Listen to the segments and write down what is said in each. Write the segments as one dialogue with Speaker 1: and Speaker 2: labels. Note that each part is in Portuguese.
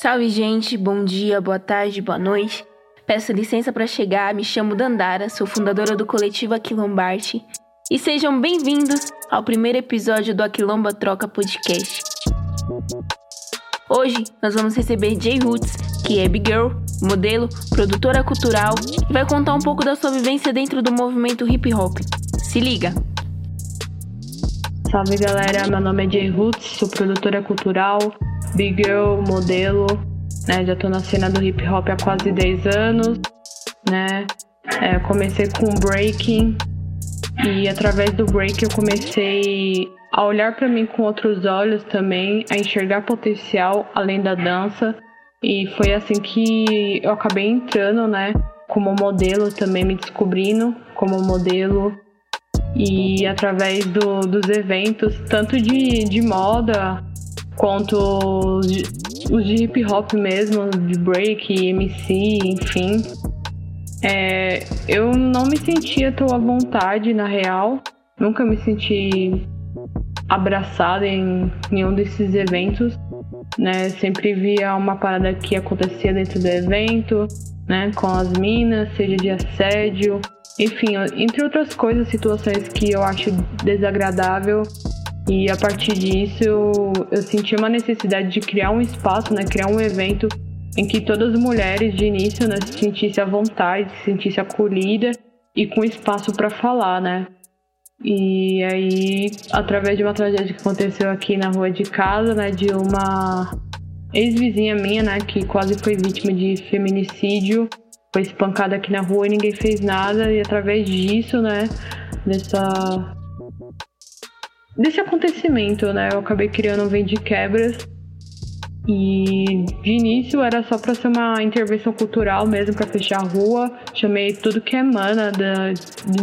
Speaker 1: Salve, gente. Bom dia, boa tarde, boa noite. Peço licença para chegar. Me chamo Dandara, sou fundadora do coletivo Aquilombarte. E sejam bem-vindos ao primeiro episódio do Aquilomba Troca Podcast. Hoje nós vamos receber Jay Roots, que é big girl, modelo, produtora cultural e vai contar um pouco da sua vivência dentro do movimento hip hop. Se liga!
Speaker 2: Salve galera, meu nome é Jay Roots, sou produtora cultural, big girl, modelo, né? Já tô na cena do hip hop há quase 10 anos, né? É, comecei com breaking e através do break eu comecei a olhar para mim com outros olhos também, a enxergar potencial além da dança. E foi assim que eu acabei entrando, né, como modelo também, me descobrindo como modelo. E através do, dos eventos, tanto de, de moda quanto os de, os de hip hop mesmo, de break, MC, enfim. É, eu não me sentia tão à vontade, na real. Nunca me senti abraçada em nenhum desses eventos, né? Sempre via uma parada que acontecia dentro do evento, né? Com as minas, seja de assédio, enfim, entre outras coisas, situações que eu acho desagradável. E a partir disso eu, eu senti uma necessidade de criar um espaço, né? Criar um evento em que todas as mulheres de início né, se sentissem à vontade, se sentissem acolhida e com espaço para falar, né? E aí, através de uma tragédia que aconteceu aqui na rua de casa, né, de uma ex-vizinha minha, né, que quase foi vítima de feminicídio, foi espancada aqui na rua e ninguém fez nada, e através disso, né, dessa desse acontecimento, né, eu acabei criando um Vende Quebras e de início era só para ser uma intervenção cultural mesmo, para fechar a rua. Chamei tudo que é mana da,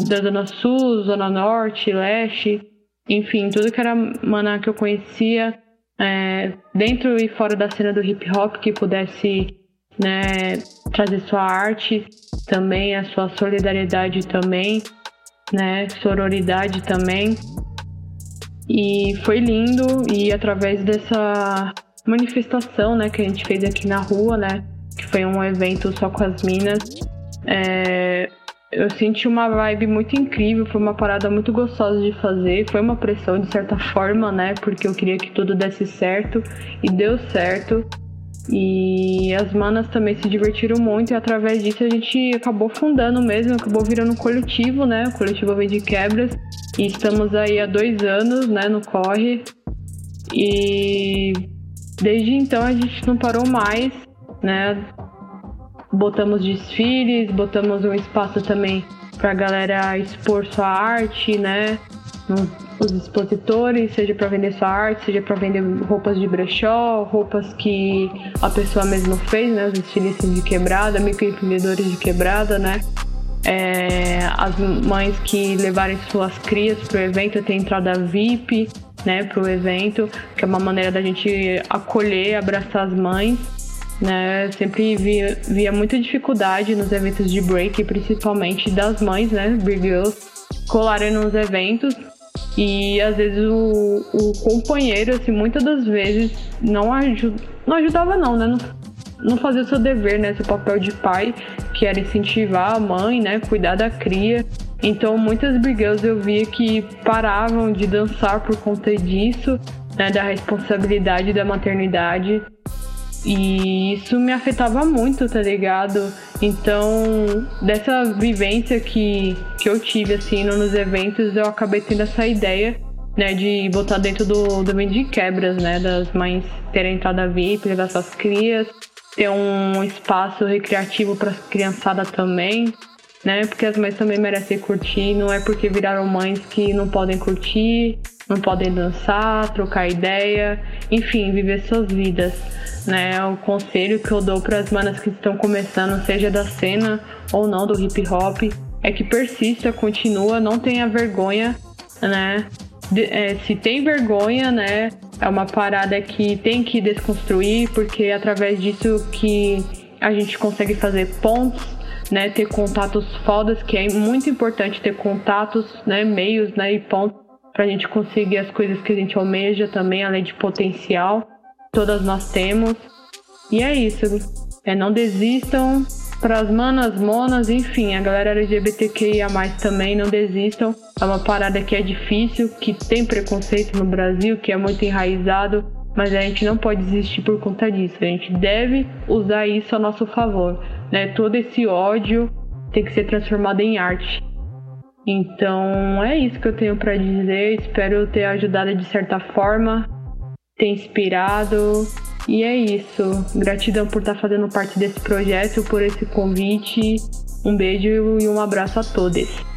Speaker 2: da Zona Sul, Zona Norte, Leste, enfim, tudo que era mana que eu conhecia, é, dentro e fora da cena do hip hop, que pudesse né, trazer sua arte também, a sua solidariedade também, né, sororidade também. E foi lindo e através dessa manifestação, né, que a gente fez aqui na rua, né, que foi um evento só com as minas. É, eu senti uma vibe muito incrível, foi uma parada muito gostosa de fazer, foi uma pressão de certa forma, né, porque eu queria que tudo desse certo e deu certo. E as manas também se divertiram muito e através disso a gente acabou fundando mesmo, acabou virando um coletivo, né? O coletivo Vem de Quebras. E estamos aí há dois anos, né, no corre. E Desde então a gente não parou mais, né? Botamos desfiles, botamos um espaço também para a galera expor sua arte, né? Os expositores, seja para vender sua arte, seja para vender roupas de brechó, roupas que a pessoa mesma fez, né? Os estilistas de quebrada, microempreendedores de quebrada, né? É, as mães que levarem suas crias para o evento tem entrada VIP, né, para o evento, que é uma maneira da gente acolher, abraçar as mães. Né, sempre via, via muita dificuldade nos eventos de break, principalmente das mães, né, Big Girls, colarem nos eventos e às vezes o, o companheiro, assim, muitas das vezes não, ajuda, não ajudava não, né, não, não fazia o seu dever, né, seu papel de pai, que era incentivar a mãe, né, cuidar da cria. Então muitas girls eu via que paravam de dançar por conta disso, né, da responsabilidade da maternidade. E isso me afetava muito, tá ligado? Então, dessa vivência que, que eu tive, assim, nos eventos, eu acabei tendo essa ideia, né, de botar dentro do, do de quebras, né, das mães terem entrada VIP, levar suas crias, ter um espaço recreativo para criançada também, né? Porque as mães também merecem curtir, não é porque viraram mães que não podem curtir, não podem dançar, trocar ideia, enfim, viver suas vidas, né? O conselho que eu dou para as manas que estão começando, seja da cena ou não do hip hop, é que persista, continua, não tenha vergonha, né? De, é, se tem vergonha, né? É uma parada que tem que desconstruir, porque é através disso que a gente consegue fazer pontos né, ter contatos fodas, que é muito importante ter contatos, né, meios, né, e pontos para a gente conseguir as coisas que a gente almeja também, além de potencial, todas nós temos. E é isso. É, não desistam. Para as manas, monas, enfim, a galera LGBTQIA também não desistam. É uma parada que é difícil, que tem preconceito no Brasil, que é muito enraizado, mas a gente não pode desistir por conta disso. A gente deve usar isso a nosso favor. Né? Todo esse ódio tem que ser transformado em arte. Então é isso que eu tenho para dizer. Espero ter ajudado de certa forma, ter inspirado. E é isso. Gratidão por estar fazendo parte desse projeto, por esse convite. Um beijo e um abraço a todos.